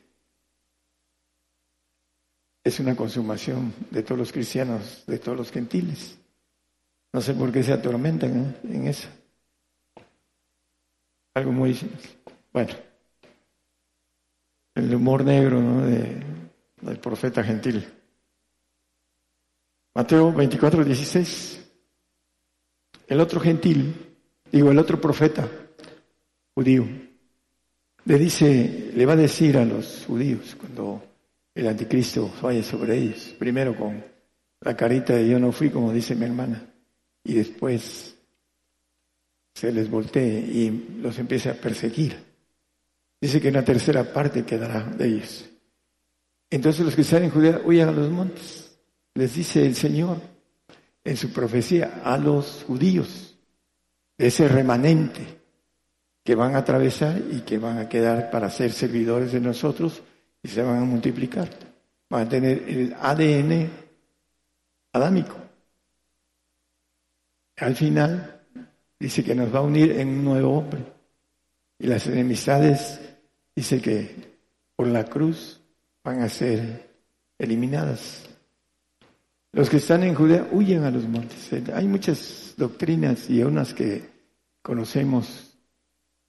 es una consumación de todos los cristianos, de todos los gentiles. No sé por qué se atormentan en eso. Algo muy... Bueno el humor negro del profeta gentil. Mateo 24, 16. El otro gentil, digo, el otro profeta judío, le dice, le va a decir a los judíos cuando el anticristo vaya sobre ellos, primero con la carita de yo no fui, como dice mi hermana, y después se les voltee y los empiece a perseguir. Dice que una tercera parte quedará de ellos. Entonces los que están en Judea huyan a los montes. Les dice el Señor en su profecía a los judíos, ese remanente que van a atravesar y que van a quedar para ser servidores de nosotros y se van a multiplicar. Van a tener el ADN adámico. Al final dice que nos va a unir en un nuevo hombre. Y las enemistades dice que por la cruz van a ser eliminadas. Los que están en Judea huyen a los montes. Hay muchas doctrinas y unas que conocemos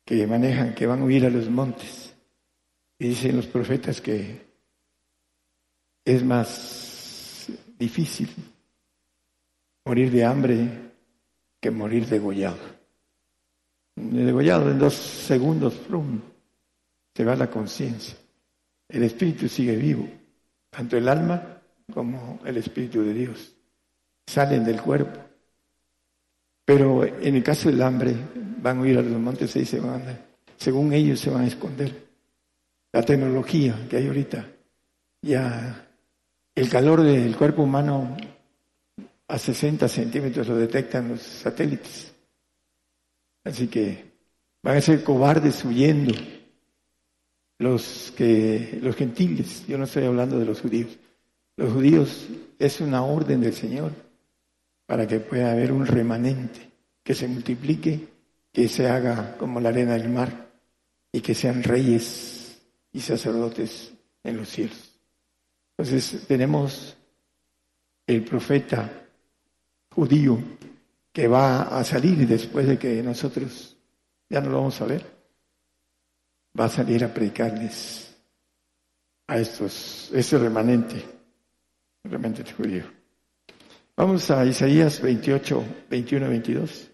que manejan que van a huir a los montes. Y dicen los profetas que es más difícil morir de hambre que morir degollado. Degollado en dos segundos, se va la conciencia. El espíritu sigue vivo, tanto el alma como el espíritu de Dios. Salen del cuerpo. Pero en el caso del hambre, van a ir a los montes y se van, según ellos se van a esconder. La tecnología que hay ahorita, ya el calor del cuerpo humano a 60 centímetros lo detectan los satélites. Así que van a ser cobardes huyendo los que los gentiles, yo no estoy hablando de los judíos. Los judíos es una orden del Señor para que pueda haber un remanente que se multiplique, que se haga como la arena del mar y que sean reyes y sacerdotes en los cielos. Entonces tenemos el profeta judío que va a salir después de que nosotros ya no lo vamos a ver, va a salir a predicarles a estos, ese remanente, remanente judío. Vamos a Isaías 28, 21, 22.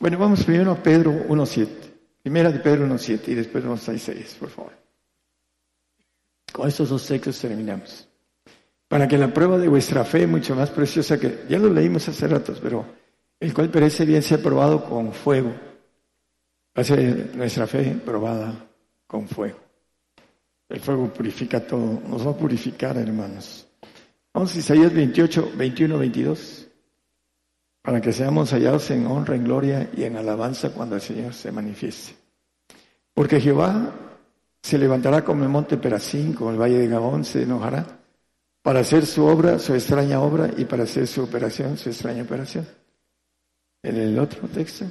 Bueno, vamos primero a Pedro 1.7. Primera de Pedro 1.7 y después vamos a Isaías, por favor. Con estos dos textos terminamos para que la prueba de vuestra fe, mucho más preciosa que, ya lo leímos hace ratos, pero el cual parece bien ser probado con fuego, va a ser nuestra fe probada con fuego. El fuego purifica todo, nos va a purificar, hermanos. Vamos a Isaías 28, 21, 22, para que seamos hallados en honra, en gloria y en alabanza cuando el Señor se manifieste. Porque Jehová se levantará como el monte Perasín, como el valle de Gabón, se enojará para hacer su obra, su extraña obra, y para hacer su operación, su extraña operación. En el otro texto.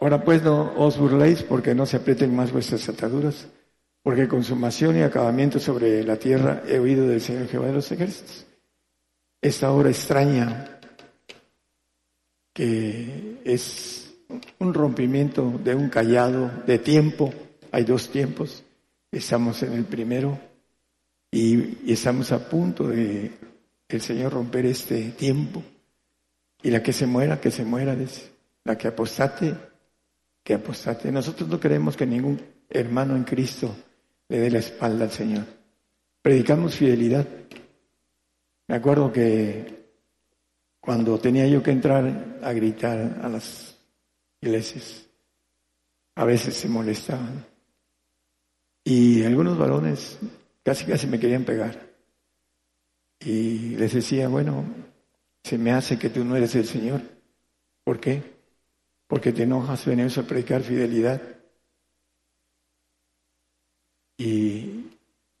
Ahora pues no os burléis porque no se aprieten más vuestras ataduras, porque consumación y acabamiento sobre la tierra he oído del Señor Jehová de los ejércitos. Esta obra extraña que es un rompimiento de un callado de tiempo, hay dos tiempos, estamos en el primero, y, estamos a punto de el Señor romper este tiempo. Y la que se muera, que se muera, la que apostate, que apostate. Nosotros no queremos que ningún hermano en Cristo le dé la espalda al Señor. Predicamos fidelidad. Me acuerdo que cuando tenía yo que entrar a gritar a las iglesias, a veces se molestaban. Y algunos varones Casi casi me querían pegar. Y les decía, bueno, se me hace que tú no eres el Señor. ¿Por qué? Porque te enojas, venimos a predicar fidelidad. Y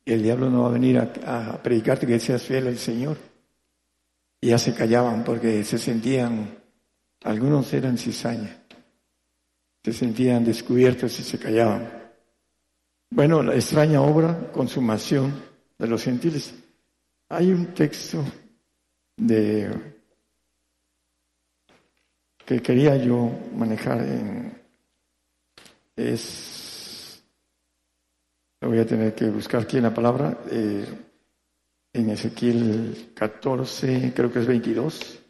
el diablo no va a venir a, predicarte que seas fiel al Señor. Y ya se callaban porque se sentían, algunos eran cizaña, se sentían descubiertos y se callaban. Bueno, la extraña obra, consumación de los gentiles. Hay un texto de que quería yo manejar en es voy a tener que buscar aquí en la palabra eh, en Ezequiel 14 creo que es 22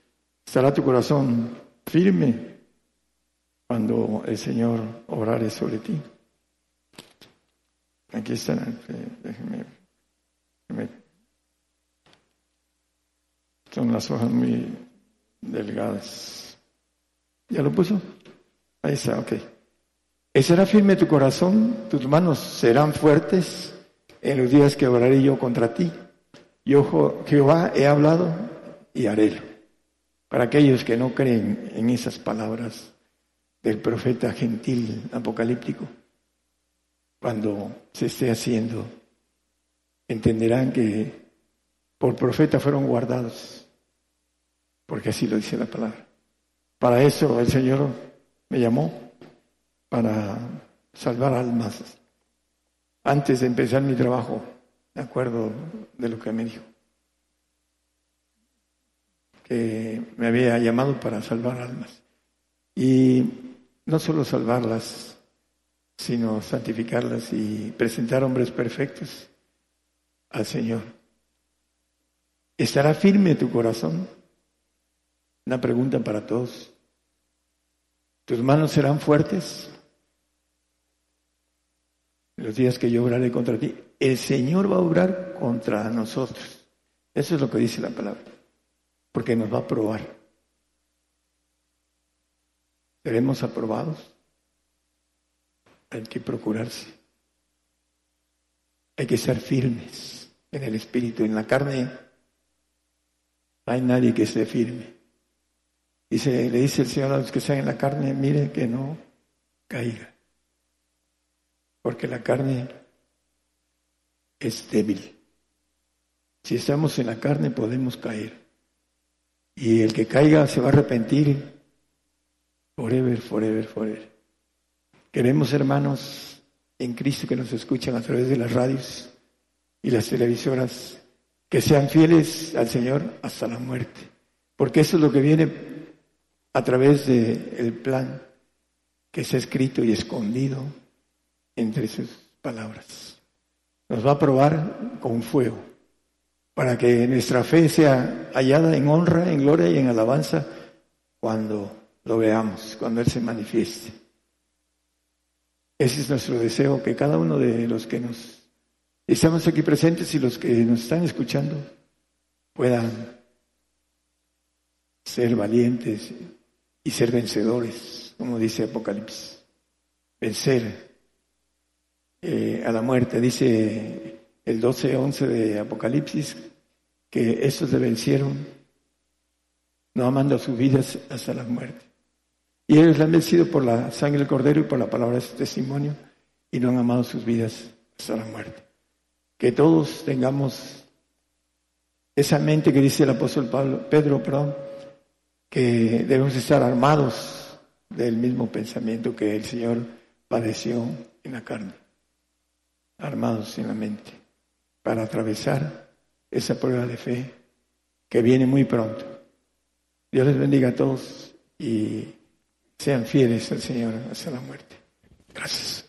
estará tu corazón firme cuando el Señor obrare sobre ti. Aquí está, déjeme, Son las hojas muy delgadas. ¿Ya lo puso? Ahí está, ok. ¿Será firme tu corazón? ¿Tus manos serán fuertes en los días que oraré yo contra ti? Yo, Jehová, he hablado y haré. Para aquellos que no creen en esas palabras del profeta gentil apocalíptico, cuando se esté haciendo, entenderán que por profeta fueron guardados, porque así lo dice la palabra. Para eso el Señor me llamó, para salvar almas, antes de empezar mi trabajo, de acuerdo de lo que me dijo, que me había llamado para salvar almas. Y no solo salvarlas, sino santificarlas y presentar hombres perfectos al Señor. ¿Estará firme tu corazón? Una pregunta para todos. ¿Tus manos serán fuertes? los días que yo obraré contra ti, el Señor va a obrar contra nosotros. Eso es lo que dice la palabra, porque nos va a probar. ¿Seremos aprobados? Hay que procurarse. Hay que ser firmes en el espíritu, en la carne. No hay nadie que esté firme. Dice, le dice el Señor a los que están en la carne, mire que no caiga porque la carne es débil. Si estamos en la carne podemos caer. Y el que caiga se va a arrepentir forever, forever, forever. Queremos, hermanos, en Cristo que nos escuchan a través de las radios y las televisoras, que sean fieles al Señor hasta la muerte. Porque eso es lo que viene a través del plan que se ha escrito y escondido entre sus palabras. Nos va a probar con fuego para que nuestra fe sea hallada en honra, en gloria y en alabanza cuando lo veamos, cuando Él se manifieste. Ese es nuestro deseo, que cada uno de los que nos estamos aquí presentes y los que nos están escuchando puedan ser valientes y ser vencedores, como dice Apocalipsis. Vencer eh, a la muerte. Dice el 12-11 de Apocalipsis que estos le vencieron, no amando sus vidas hasta la muerte. Y ellos le han vencido por la sangre del cordero y por la palabra de su testimonio y no han amado sus vidas hasta la muerte. Que todos tengamos esa mente que dice el apóstol Pablo, Pedro, perdón, que debemos estar armados del mismo pensamiento que el Señor padeció en la carne armados en la mente para atravesar esa prueba de fe que viene muy pronto. Dios les bendiga a todos y sean fieles al Señor hasta la muerte. Gracias.